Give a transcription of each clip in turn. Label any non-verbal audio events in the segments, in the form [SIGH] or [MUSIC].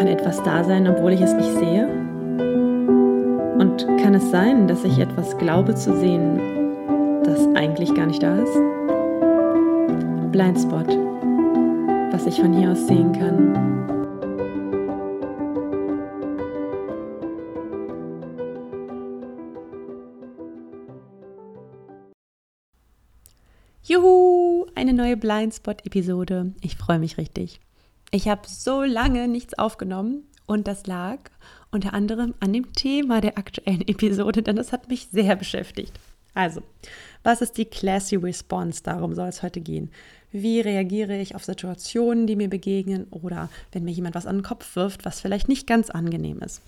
Kann etwas da sein, obwohl ich es nicht sehe? Und kann es sein, dass ich etwas glaube zu sehen, das eigentlich gar nicht da ist? Blindspot, was ich von hier aus sehen kann. Juhu, eine neue Blindspot-Episode. Ich freue mich richtig. Ich habe so lange nichts aufgenommen und das lag unter anderem an dem Thema der aktuellen Episode, denn das hat mich sehr beschäftigt. Also, was ist die Classy Response? Darum soll es heute gehen. Wie reagiere ich auf Situationen, die mir begegnen oder wenn mir jemand was an den Kopf wirft, was vielleicht nicht ganz angenehm ist?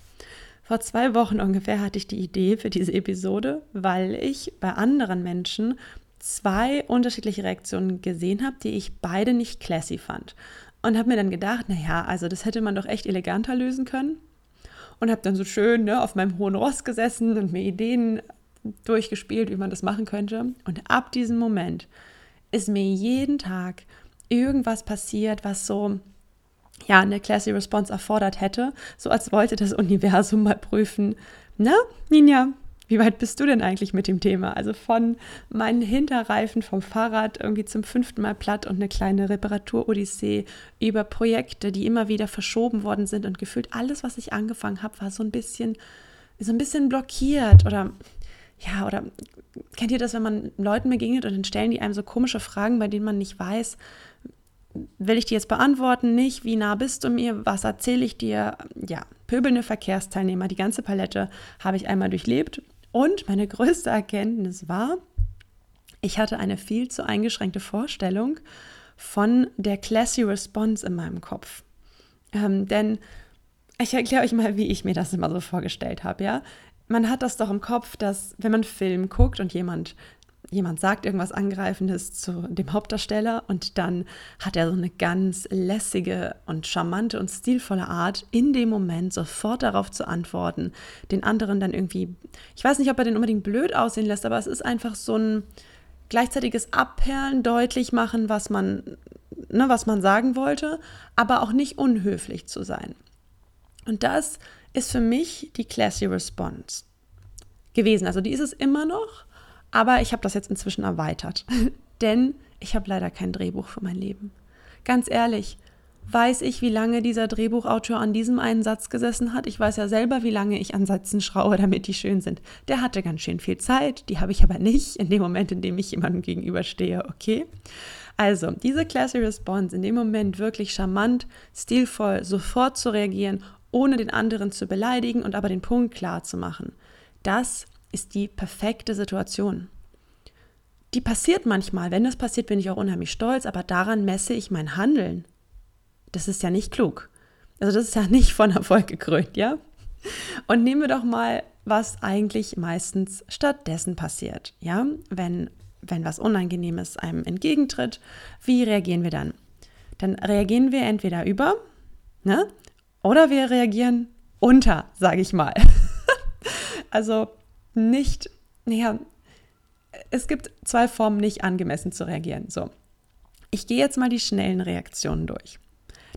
Vor zwei Wochen ungefähr hatte ich die Idee für diese Episode, weil ich bei anderen Menschen zwei unterschiedliche Reaktionen gesehen habe, die ich beide nicht classy fand. Und habe mir dann gedacht, naja, also das hätte man doch echt eleganter lösen können. Und habe dann so schön ne, auf meinem hohen Ross gesessen und mir Ideen durchgespielt, wie man das machen könnte. Und ab diesem Moment ist mir jeden Tag irgendwas passiert, was so ja eine classy Response erfordert hätte, so als wollte das Universum mal prüfen. Na, Ninja, wie weit bist du denn eigentlich mit dem Thema? Also von meinen Hinterreifen vom Fahrrad irgendwie zum fünften Mal platt und eine kleine Reparatur-Odyssee über Projekte, die immer wieder verschoben worden sind und gefühlt alles, was ich angefangen habe, war so ein bisschen, so ein bisschen blockiert oder ja, oder kennt ihr das, wenn man Leuten begegnet und dann stellen die einem so komische Fragen, bei denen man nicht weiß, will ich die jetzt beantworten, nicht, wie nah bist du mir, was erzähle ich dir? Ja, pöbelnde Verkehrsteilnehmer, die ganze Palette habe ich einmal durchlebt und meine größte Erkenntnis war, ich hatte eine viel zu eingeschränkte Vorstellung von der classy Response in meinem Kopf. Ähm, denn ich erkläre euch mal, wie ich mir das immer so vorgestellt habe, ja. Man hat das doch im Kopf, dass wenn man Film guckt und jemand jemand sagt irgendwas Angreifendes zu dem Hauptdarsteller und dann hat er so eine ganz lässige und charmante und stilvolle Art, in dem Moment sofort darauf zu antworten, den anderen dann irgendwie, ich weiß nicht, ob er den unbedingt blöd aussehen lässt, aber es ist einfach so ein gleichzeitiges Abperlen, deutlich machen, was man, ne, was man sagen wollte, aber auch nicht unhöflich zu sein. Und das ist für mich die classy Response gewesen. Also die ist es immer noch, aber ich habe das jetzt inzwischen erweitert, [LAUGHS] denn ich habe leider kein Drehbuch für mein Leben. Ganz ehrlich, weiß ich, wie lange dieser Drehbuchautor an diesem einen Satz gesessen hat. Ich weiß ja selber, wie lange ich an Sätzen schraube, damit die schön sind. Der hatte ganz schön viel Zeit, die habe ich aber nicht in dem Moment, in dem ich jemandem gegenüberstehe, okay? Also, diese Classy Response, in dem Moment wirklich charmant, stilvoll, sofort zu reagieren, ohne den anderen zu beleidigen und aber den Punkt klar zu machen. Das ist die perfekte Situation. Die passiert manchmal. Wenn das passiert, bin ich auch unheimlich stolz, aber daran messe ich mein Handeln. Das ist ja nicht klug. Also das ist ja nicht von Erfolg gekrönt, ja? Und nehmen wir doch mal, was eigentlich meistens stattdessen passiert, ja? Wenn, wenn was Unangenehmes einem entgegentritt, wie reagieren wir dann? Dann reagieren wir entweder über, ne? Oder wir reagieren unter, sage ich mal. [LAUGHS] also nicht, naja, es gibt zwei Formen, nicht angemessen zu reagieren. So, ich gehe jetzt mal die schnellen Reaktionen durch.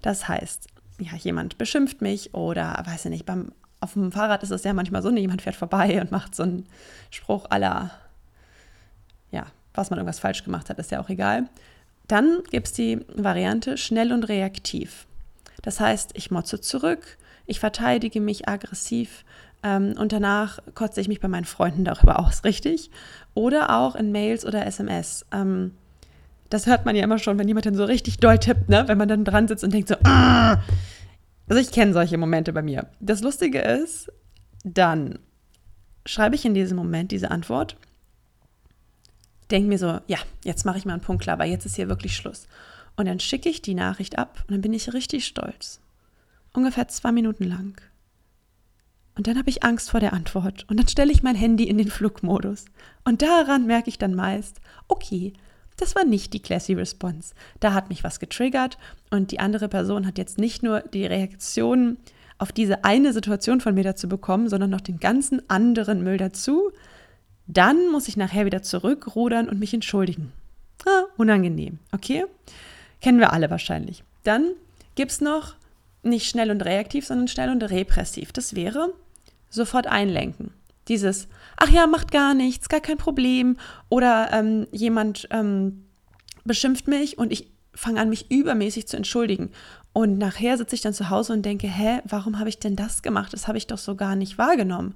Das heißt, ja, jemand beschimpft mich oder, weiß ich nicht, beim, auf dem Fahrrad ist es ja manchmal so, jemand fährt vorbei und macht so einen Spruch aller, ja, was man irgendwas falsch gemacht hat, ist ja auch egal. Dann gibt es die Variante schnell und reaktiv. Das heißt, ich motze zurück, ich verteidige mich aggressiv, ähm, und danach kotze ich mich bei meinen Freunden darüber aus, richtig? Oder auch in Mails oder SMS. Ähm, das hört man ja immer schon, wenn jemand dann so richtig doll tippt, ne? wenn man dann dran sitzt und denkt so, Aah! also ich kenne solche Momente bei mir. Das Lustige ist, dann schreibe ich in diesem Moment diese Antwort, denke mir so, ja, jetzt mache ich mal einen Punkt klar, weil jetzt ist hier wirklich Schluss. Und dann schicke ich die Nachricht ab und dann bin ich richtig stolz. Ungefähr zwei Minuten lang. Und dann habe ich Angst vor der Antwort. Und dann stelle ich mein Handy in den Flugmodus. Und daran merke ich dann meist, okay, das war nicht die classy Response. Da hat mich was getriggert und die andere Person hat jetzt nicht nur die Reaktion auf diese eine Situation von mir dazu bekommen, sondern noch den ganzen anderen Müll dazu. Dann muss ich nachher wieder zurückrudern und mich entschuldigen. Ah, unangenehm, okay? Kennen wir alle wahrscheinlich. Dann gibt es noch nicht schnell und reaktiv, sondern schnell und repressiv. Das wäre sofort einlenken. Dieses, ach ja, macht gar nichts, gar kein Problem. Oder ähm, jemand ähm, beschimpft mich und ich fange an, mich übermäßig zu entschuldigen. Und nachher sitze ich dann zu Hause und denke, hä, warum habe ich denn das gemacht? Das habe ich doch so gar nicht wahrgenommen.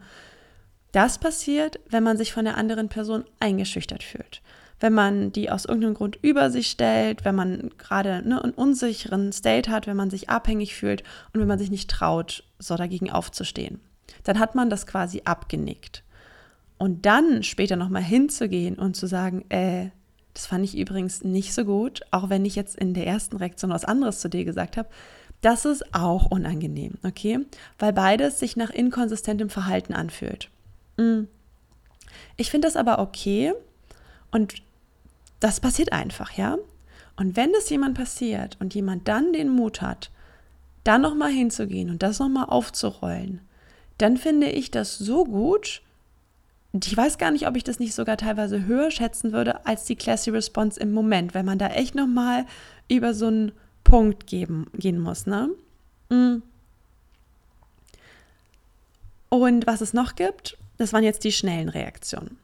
Das passiert, wenn man sich von der anderen Person eingeschüchtert fühlt. Wenn man die aus irgendeinem Grund über sich stellt, wenn man gerade ne, einen unsicheren State hat, wenn man sich abhängig fühlt und wenn man sich nicht traut, so dagegen aufzustehen dann hat man das quasi abgenickt. Und dann später nochmal hinzugehen und zu sagen, äh, das fand ich übrigens nicht so gut, auch wenn ich jetzt in der ersten Reaktion was anderes zu dir gesagt habe, das ist auch unangenehm, okay? Weil beides sich nach inkonsistentem Verhalten anfühlt. Mm. Ich finde das aber okay und das passiert einfach, ja? Und wenn das jemand passiert und jemand dann den Mut hat, dann nochmal hinzugehen und das nochmal aufzurollen, dann finde ich das so gut. Ich weiß gar nicht, ob ich das nicht sogar teilweise höher schätzen würde als die Classy Response im Moment, wenn man da echt nochmal über so einen Punkt geben, gehen muss. Ne? Mm. Und was es noch gibt, das waren jetzt die schnellen Reaktionen.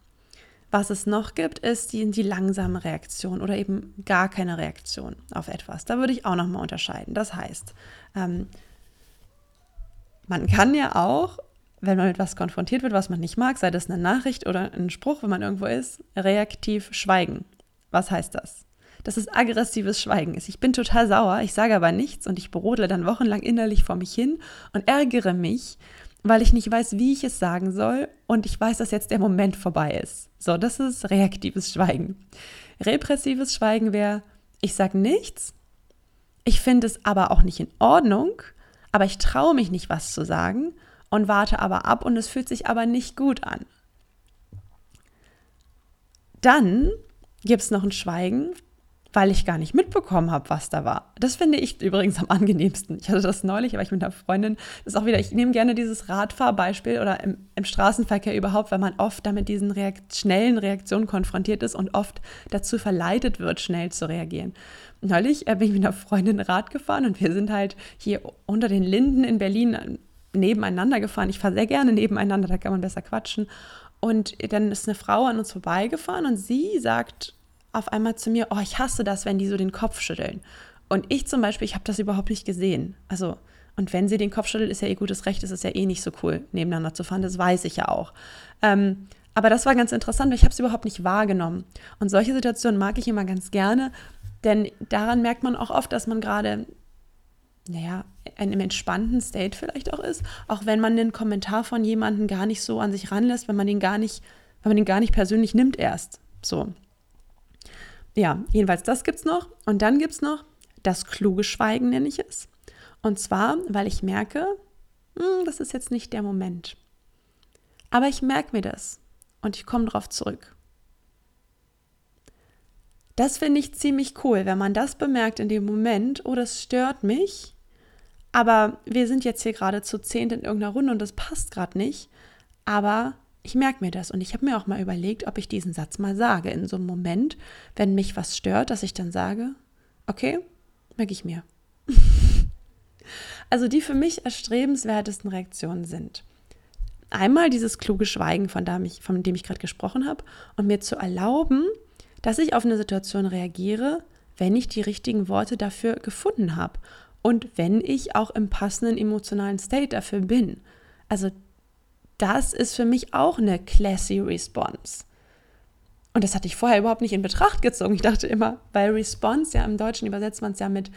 Was es noch gibt, ist die, die langsame Reaktion oder eben gar keine Reaktion auf etwas. Da würde ich auch nochmal unterscheiden. Das heißt, ähm, man kann ja auch wenn man mit was konfrontiert wird, was man nicht mag, sei das eine Nachricht oder ein Spruch, wenn man irgendwo ist, reaktiv schweigen. Was heißt das? Das ist aggressives Schweigen. Ich bin total sauer, ich sage aber nichts und ich brodle dann wochenlang innerlich vor mich hin und ärgere mich, weil ich nicht weiß, wie ich es sagen soll und ich weiß, dass jetzt der Moment vorbei ist. So, das ist reaktives Schweigen. Repressives Schweigen wäre, ich sage nichts, ich finde es aber auch nicht in Ordnung, aber ich traue mich nicht, was zu sagen und warte aber ab und es fühlt sich aber nicht gut an. Dann gibt es noch ein Schweigen, weil ich gar nicht mitbekommen habe, was da war. Das finde ich übrigens am angenehmsten. Ich hatte das neulich, aber ich mit einer Freundin, das ist auch wieder, ich nehme gerne dieses Radfahrbeispiel oder im, im Straßenverkehr überhaupt, weil man oft damit diesen Reakt schnellen Reaktionen konfrontiert ist und oft dazu verleitet wird, schnell zu reagieren. Neulich äh, bin ich mit einer Freundin Rad gefahren und wir sind halt hier unter den Linden in Berlin nebeneinander gefahren. Ich fahre sehr gerne nebeneinander, da kann man besser quatschen. Und dann ist eine Frau an uns vorbeigefahren und sie sagt auf einmal zu mir, oh, ich hasse das, wenn die so den Kopf schütteln. Und ich zum Beispiel, ich habe das überhaupt nicht gesehen. Also, und wenn sie den Kopf schüttelt, ist ja ihr gutes Recht, ist es ja eh nicht so cool, nebeneinander zu fahren, das weiß ich ja auch. Ähm, aber das war ganz interessant, weil ich habe es überhaupt nicht wahrgenommen. Und solche Situationen mag ich immer ganz gerne, denn daran merkt man auch oft, dass man gerade naja, einem entspannten State vielleicht auch ist, auch wenn man den Kommentar von jemandem gar nicht so an sich ranlässt, wenn man den gar nicht, wenn man den gar nicht persönlich nimmt erst. So. Ja, jedenfalls das gibt's noch. Und dann gibt es noch das kluge Schweigen, nenne ich es. Und zwar, weil ich merke, hm, das ist jetzt nicht der Moment. Aber ich merke mir das und ich komme darauf zurück. Das finde ich ziemlich cool, wenn man das bemerkt in dem Moment, oh, das stört mich, aber wir sind jetzt hier gerade zu zehnt in irgendeiner Runde und das passt gerade nicht. Aber ich merke mir das und ich habe mir auch mal überlegt, ob ich diesen Satz mal sage in so einem Moment, wenn mich was stört, dass ich dann sage, okay, merke ich mir. [LAUGHS] also die für mich erstrebenswertesten Reaktionen sind einmal dieses kluge Schweigen, von dem ich, von dem ich gerade gesprochen habe, und mir zu erlauben, dass ich auf eine Situation reagiere, wenn ich die richtigen Worte dafür gefunden habe und wenn ich auch im passenden emotionalen State dafür bin. Also das ist für mich auch eine classy Response. Und das hatte ich vorher überhaupt nicht in Betracht gezogen. Ich dachte immer, weil Response ja im Deutschen übersetzt man es ja mit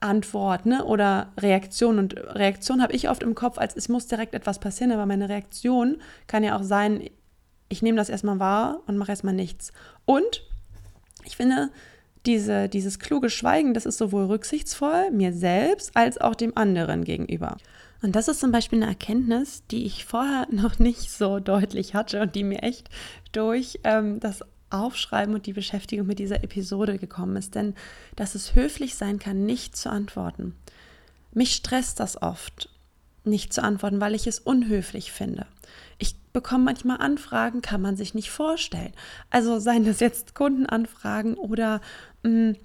Antwort ne? oder Reaktion. Und Reaktion habe ich oft im Kopf, als es muss direkt etwas passieren, aber meine Reaktion kann ja auch sein, ich nehme das erstmal wahr und mache erstmal nichts. Und ich finde, diese, dieses kluge Schweigen, das ist sowohl rücksichtsvoll mir selbst als auch dem anderen gegenüber. Und das ist zum Beispiel eine Erkenntnis, die ich vorher [LAUGHS] noch nicht so deutlich hatte und die mir echt durch ähm, das Aufschreiben und die Beschäftigung mit dieser Episode gekommen ist. Denn dass es höflich sein kann, nicht zu antworten. Mich stresst das oft, nicht zu antworten, weil ich es unhöflich finde. Ich bekomme manchmal Anfragen, kann man sich nicht vorstellen. Also seien das jetzt Kundenanfragen oder mh, mm,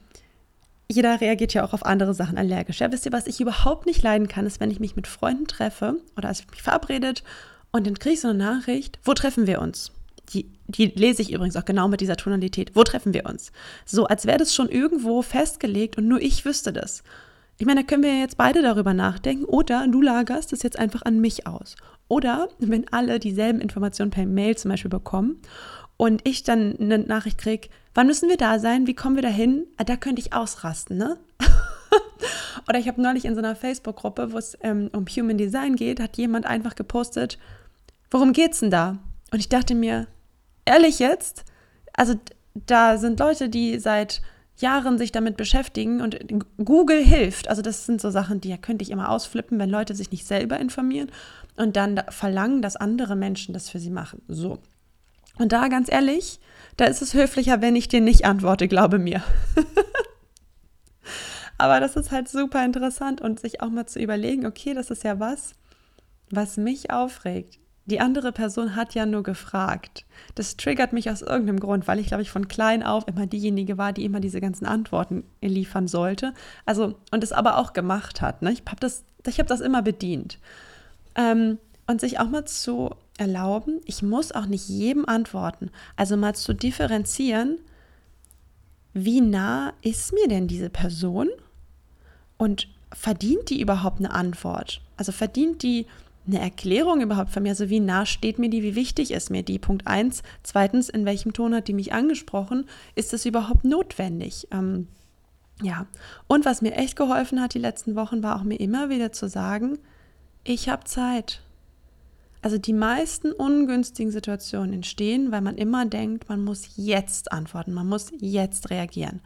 jeder reagiert ja auch auf andere Sachen allergisch. Ja, wisst ihr, was ich überhaupt nicht leiden kann, ist, wenn ich mich mit Freunden treffe oder als ich mich verabredet und dann kriege ich so eine Nachricht, wo treffen wir uns? Die, die lese ich übrigens auch genau mit dieser Tonalität. Wo treffen wir uns? So, als wäre das schon irgendwo festgelegt und nur ich wüsste das. Ich meine, da können wir jetzt beide darüber nachdenken oder du lagerst es jetzt einfach an mich aus. Oder wenn alle dieselben Informationen per Mail zum Beispiel bekommen und ich dann eine Nachricht kriege, wann müssen wir da sein, wie kommen wir da hin, ah, da könnte ich ausrasten, ne? [LAUGHS] Oder ich habe neulich in so einer Facebook-Gruppe, wo es ähm, um Human Design geht, hat jemand einfach gepostet, worum geht's denn da? Und ich dachte mir, ehrlich jetzt, also da sind Leute, die seit Jahren sich damit beschäftigen und Google hilft. Also das sind so Sachen, die ja könnte ich immer ausflippen, wenn Leute sich nicht selber informieren und dann verlangen, dass andere Menschen das für sie machen. So. Und da ganz ehrlich, da ist es höflicher, wenn ich dir nicht antworte, glaube mir. [LAUGHS] Aber das ist halt super interessant und sich auch mal zu überlegen, okay, das ist ja was, was mich aufregt. Die andere Person hat ja nur gefragt. Das triggert mich aus irgendeinem Grund, weil ich, glaube ich, von klein auf immer diejenige war, die immer diese ganzen Antworten liefern sollte. Also, und es aber auch gemacht hat. Ne? Ich habe das, hab das immer bedient. Ähm, und sich auch mal zu erlauben, ich muss auch nicht jedem antworten. Also mal zu differenzieren, wie nah ist mir denn diese Person und verdient die überhaupt eine Antwort? Also verdient die eine Erklärung überhaupt von mir? Also wie nah steht mir die, wie wichtig ist mir die? Punkt eins. Zweitens, in welchem Ton hat die mich angesprochen? Ist das überhaupt notwendig? Ähm, ja, und was mir echt geholfen hat die letzten Wochen, war auch mir immer wieder zu sagen, ich habe Zeit. Also die meisten ungünstigen Situationen entstehen, weil man immer denkt, man muss jetzt antworten, man muss jetzt reagieren.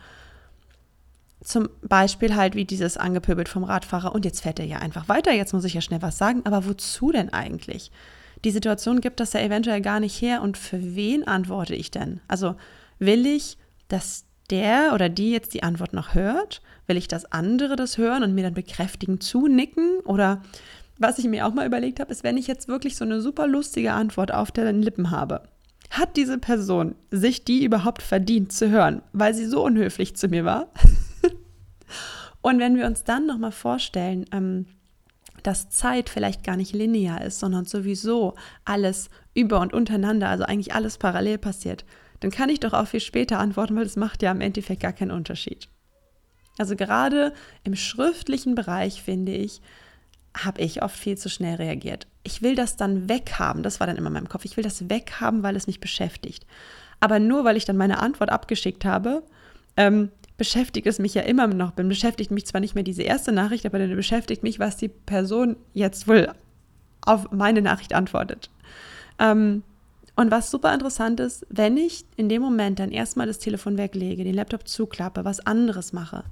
Zum Beispiel halt wie dieses angepöbelt vom Radfahrer und jetzt fährt er ja einfach weiter, jetzt muss ich ja schnell was sagen, aber wozu denn eigentlich? Die Situation gibt das ja eventuell gar nicht her und für wen antworte ich denn? Also will ich, dass der oder die jetzt die Antwort noch hört? Will ich, dass andere das hören und mir dann bekräftigen, zunicken? Oder was ich mir auch mal überlegt habe, ist, wenn ich jetzt wirklich so eine super lustige Antwort auf den Lippen habe, hat diese Person sich die überhaupt verdient zu hören, weil sie so unhöflich zu mir war? [LAUGHS] Und wenn wir uns dann nochmal vorstellen, ähm, dass Zeit vielleicht gar nicht linear ist, sondern sowieso alles über und untereinander, also eigentlich alles parallel passiert, dann kann ich doch auch viel später antworten, weil das macht ja im Endeffekt gar keinen Unterschied. Also gerade im schriftlichen Bereich finde ich, habe ich oft viel zu schnell reagiert. Ich will das dann weghaben, das war dann immer in meinem Kopf. Ich will das weghaben, weil es mich beschäftigt. Aber nur weil ich dann meine Antwort abgeschickt habe, ähm, beschäftigt es mich ja immer noch. Dann beschäftigt mich zwar nicht mehr diese erste Nachricht, aber dann beschäftigt mich, was die Person jetzt wohl auf meine Nachricht antwortet. Ähm, und was super interessant ist, wenn ich in dem Moment dann erstmal das Telefon weglege, den Laptop zuklappe, was anderes mache,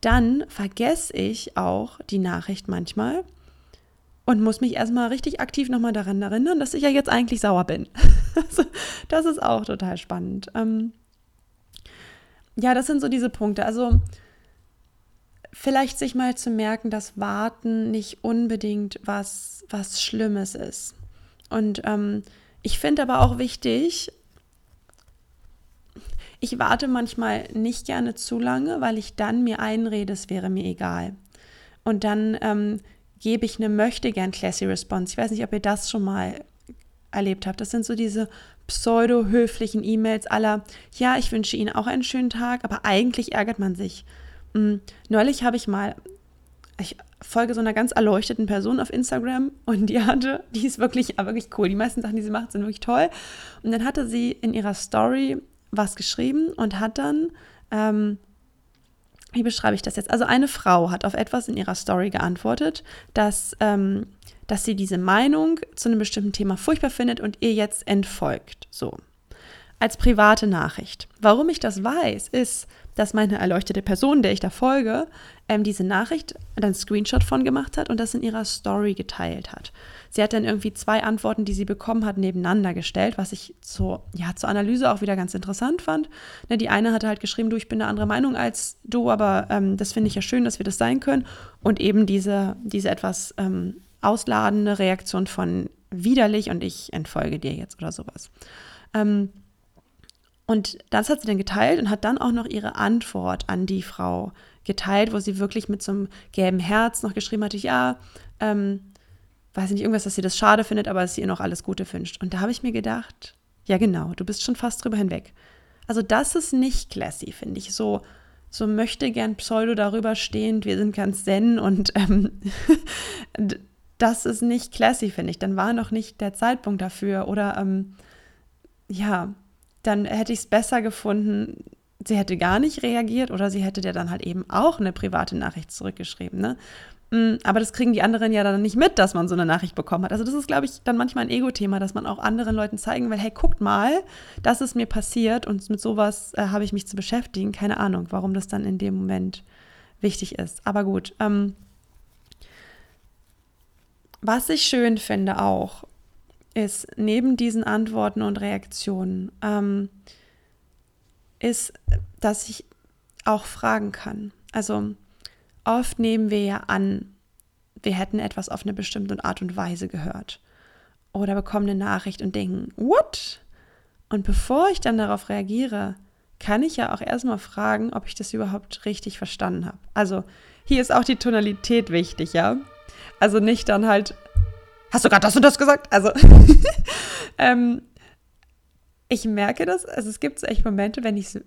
dann vergesse ich auch die Nachricht manchmal und muss mich erstmal richtig aktiv nochmal daran erinnern, dass ich ja jetzt eigentlich sauer bin. [LAUGHS] Also, das ist auch total spannend. Ähm ja, das sind so diese Punkte. Also vielleicht sich mal zu merken, dass Warten nicht unbedingt was, was Schlimmes ist. Und ähm, ich finde aber auch wichtig, ich warte manchmal nicht gerne zu lange, weil ich dann mir einrede, es wäre mir egal. Und dann ähm, gebe ich eine möchte gern classy Response. Ich weiß nicht, ob ihr das schon mal erlebt habt. Das sind so diese pseudo-höflichen E-Mails aller, ja, ich wünsche Ihnen auch einen schönen Tag, aber eigentlich ärgert man sich. Hm, neulich habe ich mal, ich folge so einer ganz erleuchteten Person auf Instagram und die hatte, die ist wirklich, wirklich cool. Die meisten Sachen, die sie macht, sind wirklich toll. Und dann hatte sie in ihrer Story was geschrieben und hat dann, ähm, wie beschreibe ich das jetzt? Also eine Frau hat auf etwas in ihrer Story geantwortet, dass, ähm, dass sie diese Meinung zu einem bestimmten Thema furchtbar findet und ihr jetzt entfolgt. So. Als private Nachricht. Warum ich das weiß, ist, dass meine erleuchtete Person, der ich da folge, ähm, diese Nachricht dann Screenshot von gemacht hat und das in ihrer Story geteilt hat. Sie hat dann irgendwie zwei Antworten, die sie bekommen hat, nebeneinander gestellt, was ich zur, ja, zur Analyse auch wieder ganz interessant fand. Ne, die eine hatte halt geschrieben, du, ich bin eine andere Meinung als du, aber ähm, das finde ich ja schön, dass wir das sein können. Und eben diese, diese etwas ähm, ausladende Reaktion von widerlich und ich entfolge dir jetzt oder sowas. Ähm, Und das hat sie dann geteilt und hat dann auch noch ihre Antwort an die Frau geteilt, wo sie wirklich mit so einem gelben Herz noch geschrieben hatte, ja, ähm, weiß nicht, irgendwas, dass sie das schade findet, aber dass sie ihr noch alles Gute wünscht. Und da habe ich mir gedacht, ja genau, du bist schon fast drüber hinweg. Also das ist nicht classy, finde ich. So, so möchte gern Pseudo darüber stehend, wir sind ganz zen und ähm, [LAUGHS] das ist nicht classy, finde ich. Dann war noch nicht der Zeitpunkt dafür. Oder ähm, ja, dann hätte ich es besser gefunden, sie hätte gar nicht reagiert oder sie hätte dir dann halt eben auch eine private Nachricht zurückgeschrieben. Ne? Mm, aber das kriegen die anderen ja dann nicht mit, dass man so eine Nachricht bekommen hat. Also das ist, glaube ich, dann manchmal ein Ego-Thema, dass man auch anderen Leuten zeigen will, hey, guckt mal, das ist mir passiert und mit sowas äh, habe ich mich zu beschäftigen. Keine Ahnung, warum das dann in dem Moment wichtig ist. Aber gut. Ähm, was ich schön finde auch, ist neben diesen Antworten und Reaktionen, ähm, ist, dass ich auch fragen kann. Also oft nehmen wir ja an, wir hätten etwas auf eine bestimmte Art und Weise gehört oder bekommen eine Nachricht und denken, what? Und bevor ich dann darauf reagiere, kann ich ja auch erstmal fragen, ob ich das überhaupt richtig verstanden habe. Also hier ist auch die Tonalität wichtig, ja. Also nicht dann halt, hast du gerade das und das gesagt? Also [LAUGHS] ähm, ich merke das, also es gibt so echt Momente, wenn ich so,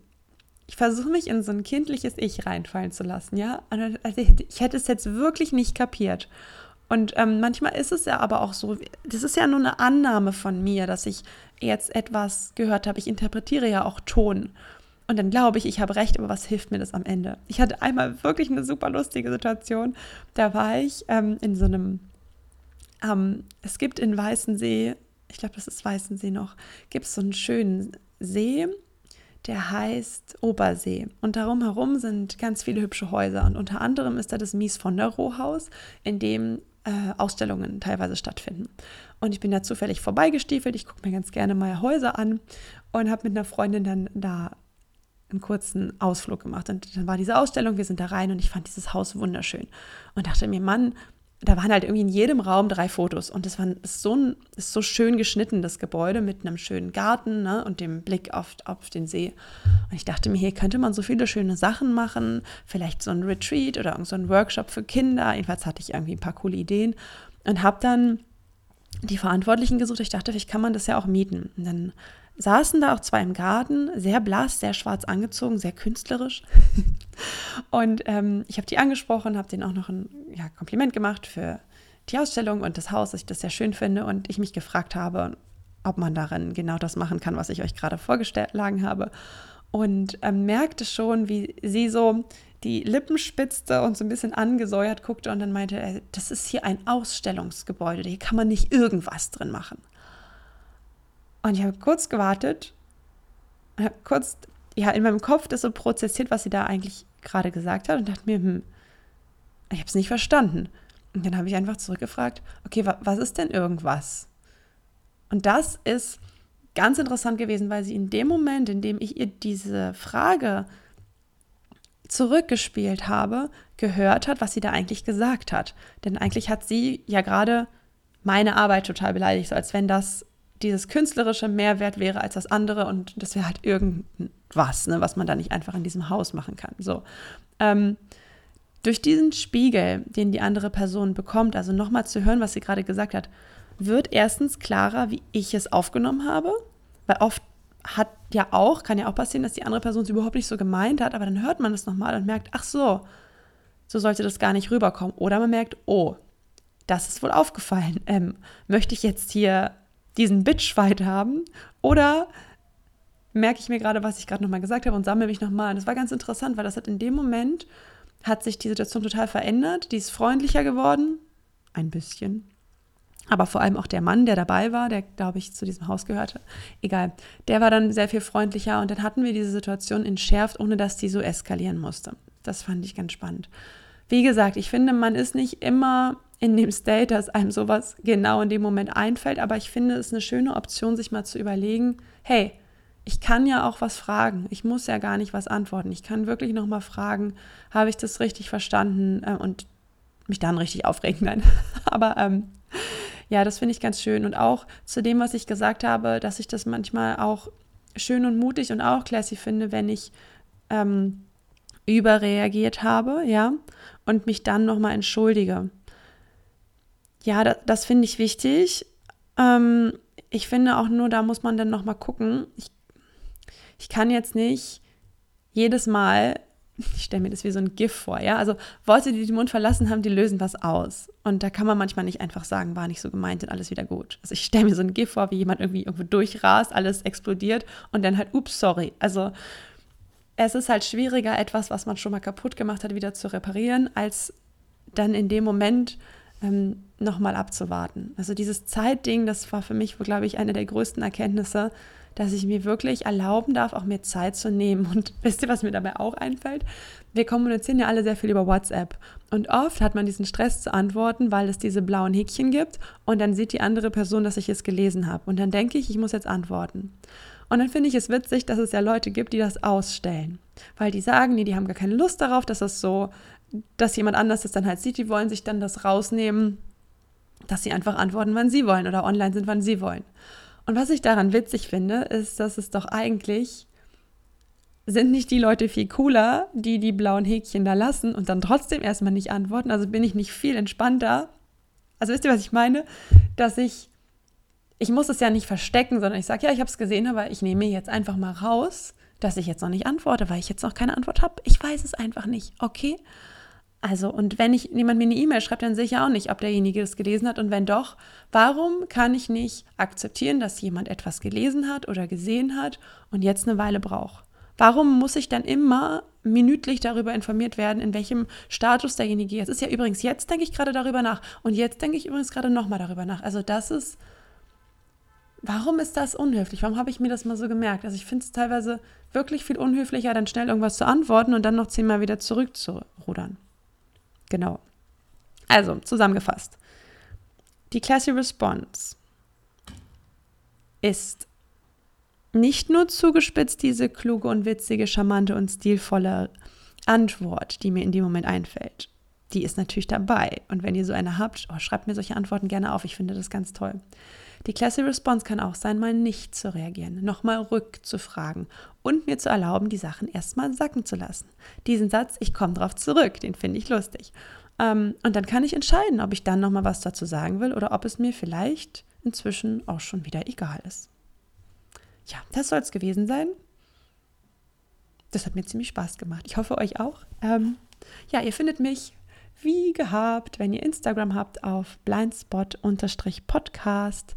ich versuche mich in so ein kindliches Ich reinfallen zu lassen, ja. Also ich, hätte es jetzt wirklich nicht kapiert. Und ähm, manchmal ist es ja aber auch so, das ist ja nur eine Annahme von mir, dass ich jetzt etwas gehört habe. Ich interpretiere ja auch Ton. Und dann glaube ich, ich habe recht, aber was hilft mir das am Ende? Ich hatte einmal wirklich eine super lustige Situation. Da war ich ähm, in so einem, ähm, es gibt in Weißensee ich glaube, das ist Weißensee noch, gibt es so einen schönen See, der heißt Obersee. Und darum herum sind ganz viele hübsche Häuser. Und unter anderem ist da das Mies von der Rohhaus, in dem äh, Ausstellungen teilweise stattfinden. Und ich bin da zufällig vorbeigestiefelt. Ich gucke mir ganz gerne mal Häuser an und habe mit einer Freundin dann da einen kurzen Ausflug gemacht. Und dann war diese Ausstellung, wir sind da rein und ich fand dieses Haus wunderschön. Und dachte mir, Mann, da waren halt irgendwie in jedem Raum drei Fotos und das war ist so, ein, ist so schön geschnitten, das Gebäude mit einem schönen Garten ne, und dem Blick auf, auf den See. Und ich dachte mir, hier könnte man so viele schöne Sachen machen, vielleicht so ein Retreat oder so ein Workshop für Kinder. Jedenfalls hatte ich irgendwie ein paar coole Ideen und habe dann die Verantwortlichen gesucht. Ich dachte, vielleicht kann man das ja auch mieten. Und dann saßen da auch zwei im Garten, sehr blass, sehr schwarz angezogen, sehr künstlerisch. Und ähm, ich habe die angesprochen, habe denen auch noch ein ja, Kompliment gemacht für die Ausstellung und das Haus, dass ich das sehr schön finde und ich mich gefragt habe, ob man darin genau das machen kann, was ich euch gerade vorgeschlagen habe. Und ähm, merkte schon, wie sie so die Lippen spitzte und so ein bisschen angesäuert guckte und dann meinte, das ist hier ein Ausstellungsgebäude, hier kann man nicht irgendwas drin machen. Und ich habe kurz gewartet, kurz ja, in meinem Kopf das so prozessiert, was sie da eigentlich gerade gesagt hat und dachte mir, hm, ich habe es nicht verstanden. Und dann habe ich einfach zurückgefragt, okay, wa was ist denn irgendwas? Und das ist ganz interessant gewesen, weil sie in dem Moment, in dem ich ihr diese Frage zurückgespielt habe, gehört hat, was sie da eigentlich gesagt hat. Denn eigentlich hat sie ja gerade meine Arbeit total beleidigt, so als wenn das dieses künstlerische Mehrwert wäre als das andere und das wäre halt irgendwas, ne, was man da nicht einfach in diesem Haus machen kann. So. Ähm, durch diesen Spiegel, den die andere Person bekommt, also nochmal zu hören, was sie gerade gesagt hat, wird erstens klarer, wie ich es aufgenommen habe, weil oft hat ja auch, kann ja auch passieren, dass die andere Person es überhaupt nicht so gemeint hat, aber dann hört man es nochmal und merkt, ach so, so sollte das gar nicht rüberkommen. Oder man merkt, oh, das ist wohl aufgefallen. Ähm, möchte ich jetzt hier diesen Bitchfight haben oder merke ich mir gerade, was ich gerade nochmal gesagt habe und sammle mich nochmal. Und das war ganz interessant, weil das hat in dem Moment, hat sich die Situation total verändert. Die ist freundlicher geworden, ein bisschen. Aber vor allem auch der Mann, der dabei war, der, glaube ich, zu diesem Haus gehörte, egal, der war dann sehr viel freundlicher und dann hatten wir diese Situation entschärft, ohne dass die so eskalieren musste. Das fand ich ganz spannend. Wie gesagt, ich finde, man ist nicht immer in dem State, dass einem sowas genau in dem Moment einfällt. Aber ich finde es eine schöne Option, sich mal zu überlegen, hey, ich kann ja auch was fragen. Ich muss ja gar nicht was antworten. Ich kann wirklich noch mal fragen, habe ich das richtig verstanden äh, und mich dann richtig aufregen. Nein. [LAUGHS] Aber ähm, ja, das finde ich ganz schön. Und auch zu dem, was ich gesagt habe, dass ich das manchmal auch schön und mutig und auch classy finde, wenn ich ähm, überreagiert habe, ja, und mich dann nochmal entschuldige. Ja, das, das finde ich wichtig. Ähm, ich finde auch nur, da muss man dann nochmal gucken. Ich, ich kann jetzt nicht jedes Mal [LAUGHS] ich stelle mir das wie so ein GIF vor, ja. Also Worte, die den Mund verlassen haben, die lösen was aus. Und da kann man manchmal nicht einfach sagen, war nicht so gemeint und alles wieder gut. Also ich stelle mir so ein GIF vor, wie jemand irgendwie irgendwo durchrast, alles explodiert und dann halt, ups, sorry. Also es ist halt schwieriger, etwas, was man schon mal kaputt gemacht hat, wieder zu reparieren, als dann in dem Moment ähm, nochmal abzuwarten. Also dieses Zeitding, das war für mich, glaube ich, eine der größten Erkenntnisse, dass ich mir wirklich erlauben darf, auch mir Zeit zu nehmen. Und [LAUGHS] wisst ihr, was mir dabei auch einfällt? Wir kommunizieren ja alle sehr viel über WhatsApp. Und oft hat man diesen Stress zu antworten, weil es diese blauen Häkchen gibt und dann sieht die andere Person, dass ich es gelesen habe. Und dann denke ich, ich muss jetzt antworten. Und dann finde ich es witzig, dass es ja Leute gibt, die das ausstellen. Weil die sagen, nee, die haben gar keine Lust darauf, dass es so, dass jemand anders das dann halt sieht, die wollen sich dann das rausnehmen, dass sie einfach antworten, wann sie wollen oder online sind, wann sie wollen. Und was ich daran witzig finde, ist, dass es doch eigentlich sind nicht die Leute viel cooler, die die blauen Häkchen da lassen und dann trotzdem erstmal nicht antworten. Also bin ich nicht viel entspannter. Also wisst ihr, was ich meine? Dass ich, ich muss es ja nicht verstecken, sondern ich sage, ja, ich habe es gesehen, aber ich nehme jetzt einfach mal raus, dass ich jetzt noch nicht antworte, weil ich jetzt noch keine Antwort habe. Ich weiß es einfach nicht. Okay? Also, und wenn ich jemand mir eine E-Mail schreibt, dann sehe ich ja auch nicht, ob derjenige das gelesen hat. Und wenn doch, warum kann ich nicht akzeptieren, dass jemand etwas gelesen hat oder gesehen hat und jetzt eine Weile braucht? Warum muss ich dann immer minütlich darüber informiert werden, in welchem Status derjenige ist? Es ist ja übrigens, jetzt denke ich gerade darüber nach und jetzt denke ich übrigens gerade nochmal darüber nach. Also das ist, warum ist das unhöflich? Warum habe ich mir das mal so gemerkt? Also ich finde es teilweise wirklich viel unhöflicher, dann schnell irgendwas zu antworten und dann noch zehnmal wieder zurückzurudern. Genau. Also, zusammengefasst. Die Classy Response ist nicht nur zugespitzt diese kluge und witzige, charmante und stilvolle Antwort, die mir in dem Moment einfällt. Die ist natürlich dabei. Und wenn ihr so eine habt, oh, schreibt mir solche Antworten gerne auf. Ich finde das ganz toll. Die Classy Response kann auch sein, mal nicht zu reagieren, nochmal rückzufragen und mir zu erlauben, die Sachen erstmal sacken zu lassen. Diesen Satz, ich komme drauf zurück, den finde ich lustig. Ähm, und dann kann ich entscheiden, ob ich dann nochmal was dazu sagen will oder ob es mir vielleicht inzwischen auch schon wieder egal ist. Ja, das soll es gewesen sein. Das hat mir ziemlich Spaß gemacht. Ich hoffe euch auch. Ähm, ja, ihr findet mich wie gehabt, wenn ihr Instagram habt, auf blindspot-podcast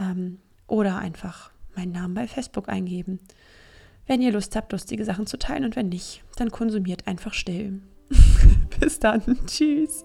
ähm, oder einfach meinen Namen bei Facebook eingeben. Wenn ihr Lust habt, lustige Sachen zu teilen und wenn nicht, dann konsumiert einfach still. [LAUGHS] Bis dann. Tschüss.